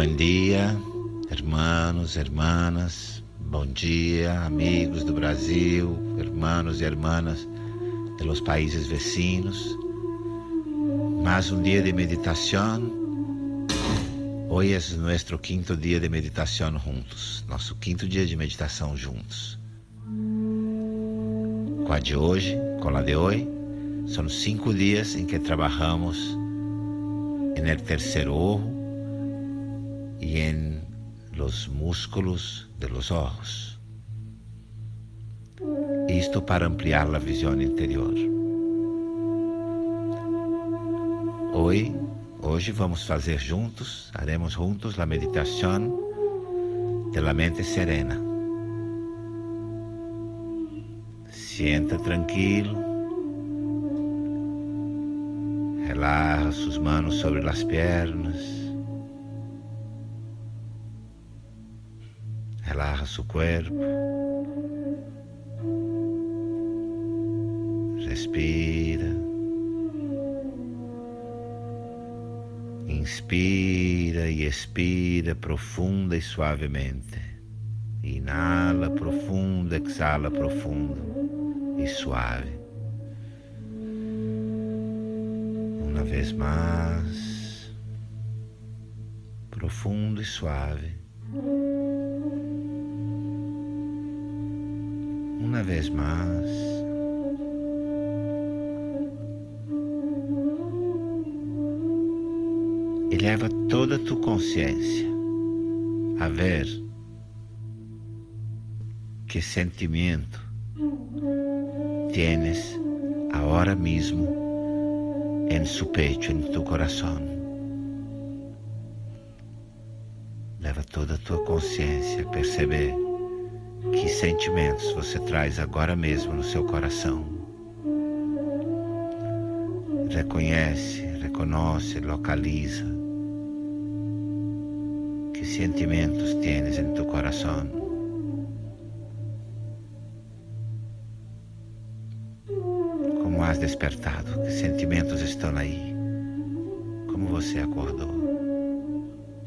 Bom dia, hermanos, hermanas. Bom dia, amigos do Brasil, hermanos e hermanas de los países vecinos. Mais um dia de meditação. Hoje é nosso quinto dia de meditação juntos, nosso quinto dia de meditação juntos. Com a de hoje, com a de hoje, são cinco dias em que trabalhamos no terceiro ojo e em los músculos de los ojos. Isto para ampliar a visão interior. Hoje, hoje vamos fazer juntos, haremos juntos a meditação de la mente serena. Sienta tranquilo, relaja suas manos sobre as pernas. Relaja su cuerpo. Respira. Inspira e expira profunda e suavemente. Inhala profundo, exala profundo e suave. Uma vez mais, profundo e suave. Uma vez mais. Eleva toda tu consciência a ver que sentimento tienes agora mesmo em su pecho, em tu coração. Leva toda a tua consciência a perceber que sentimentos você traz agora mesmo no seu coração. Reconhece, reconhece, localiza. Que sentimentos tienes em tu coração? Como has despertado? Que sentimentos estão aí? Como você acordou?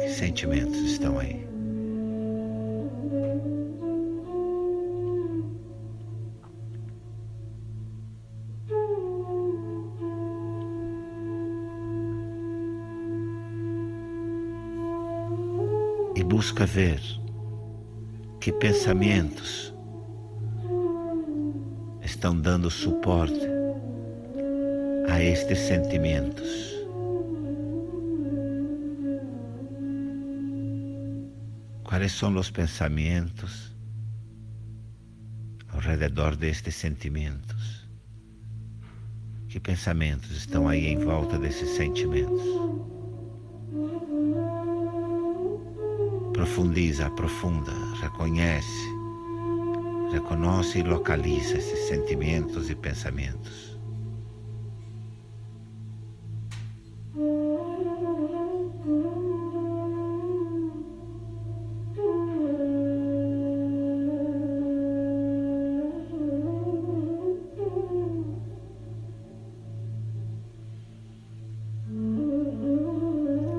Que sentimentos estão aí? E busca ver que pensamentos estão dando suporte a estes sentimentos. Quais são os pensamentos ao redor destes sentimentos? Que pensamentos estão aí em volta desses sentimentos? Profundiza, aprofunda, reconhece, reconhece e localiza esses sentimentos e pensamentos.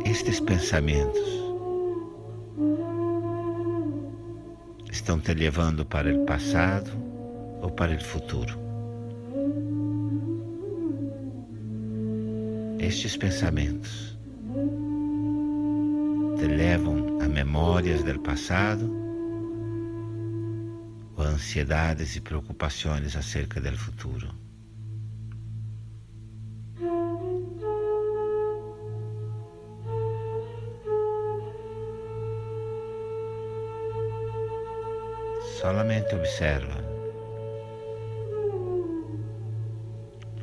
Estes pensamentos estão te levando para o passado ou para o futuro. Estes pensamentos te levam a memórias do passado ou a ansiedades e preocupações acerca do futuro. Solamente observa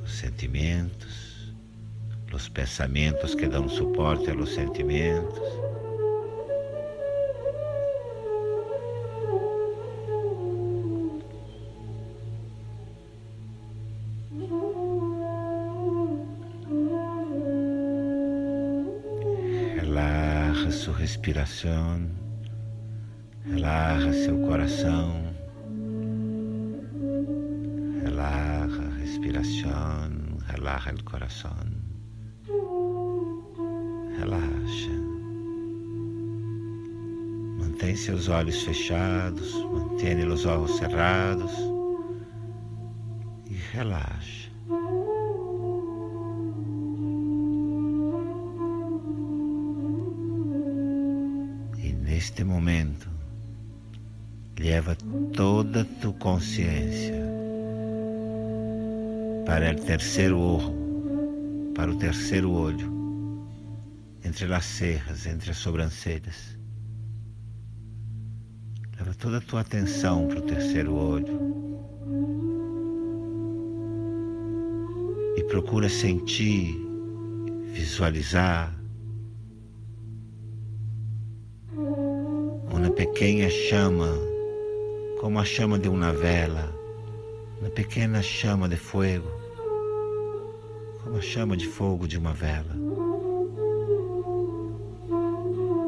os sentimentos, os pensamentos que dão suporte a los sentimentos. Relaja sua respiração. Relaxa seu coração, relaxa a respiração, relaxa o coração, relaxa. Mantém seus olhos fechados, mantenha os olhos cerrados. E relaxa. E neste momento, leva toda tu consciência para o terceiro olho, para o terceiro olho, entre as serras, entre as sobrancelhas. Leva toda a tua atenção para o terceiro olho. E procura sentir, visualizar uma pequena chama, como a chama de uma vela, uma pequena chama de fogo, como a chama de fogo de uma vela.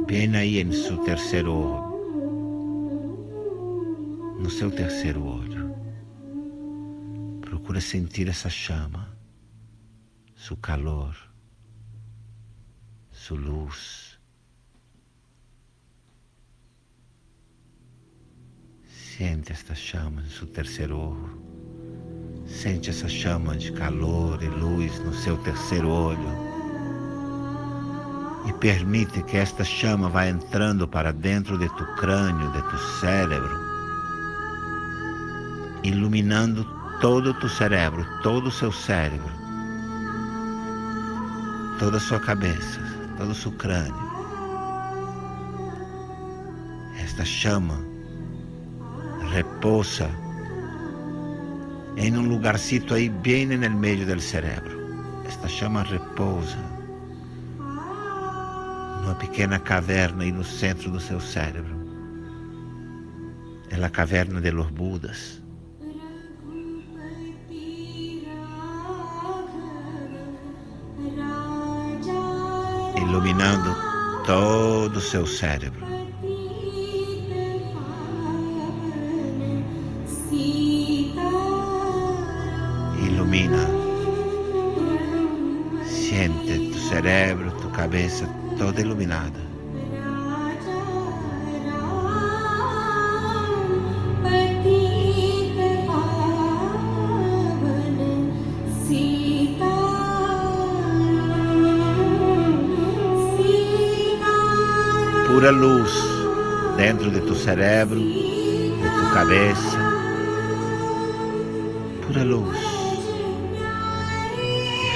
Bem aí em seu terceiro olho no seu terceiro olho. Procura sentir essa chama, seu calor, sua luz. Sente esta chama no seu terceiro olho. Sente essa chama de calor e luz no seu terceiro olho. E permite que esta chama vá entrando para dentro de tu crânio, de tu cérebro iluminando todo o teu cérebro, todo o seu cérebro, toda a sua cabeça, todo o seu crânio. Esta chama repousa em um lugarcito aí bem no meio do cérebro. Esta chama repousa numa pequena caverna aí no centro do seu cérebro. É a caverna de los Budas. iluminando todo o seu cérebro. Ilumina. Siente tu cérebro, tu cabeça toda iluminada. pura luz dentro de tu cérebro, de tu cabeça. Pura luz.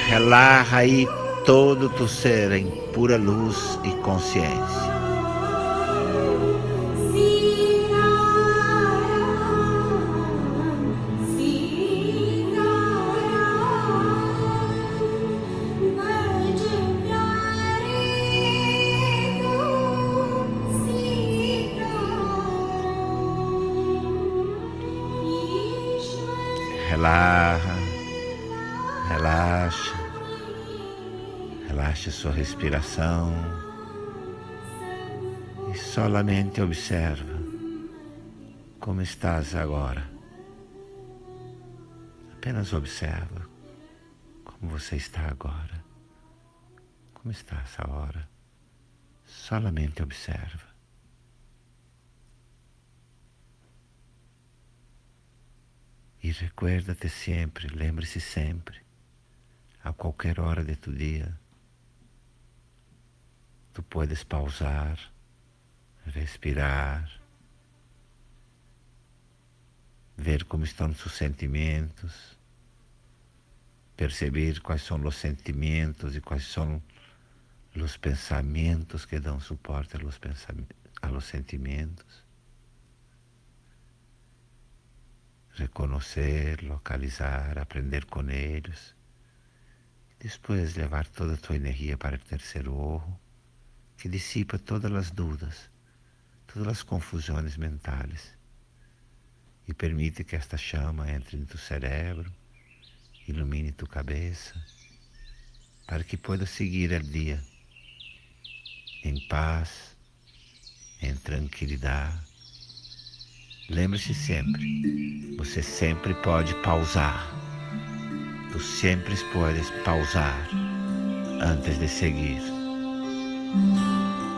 Relaxa aí todo tu ser em pura luz e consciência. Relaxa, relaxa, relaxa sua respiração e solamente observa como estás agora. Apenas observa como você está agora. Como está essa hora? Solamente observa. E recuerda-te sempre, lembre-se sempre, a qualquer hora de tu dia, tu puedes pausar, respirar, ver como estão os sentimentos, perceber quais são os sentimentos e quais são os pensamentos que dão suporte a los, a los sentimentos. reconhecer, localizar, aprender com eles. Depois levar toda a tua energia para o terceiro olho, que dissipa todas as dúvidas, todas as confusões mentais e permite que esta chama entre em tu cérebro, ilumine tu cabeça, para que pueda seguir o dia em paz, em tranquilidade Lembre-se sempre, você sempre pode pausar. Tu sempre podes pausar antes de seguir.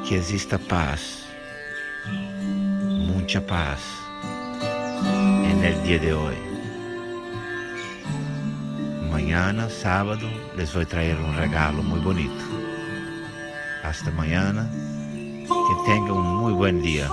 Que exista paz, mucha paz en el día de hoy. Mañana, sábado, les voy a traer un regalo muy bonito. Hasta mañana. Que tengan un muy buen día.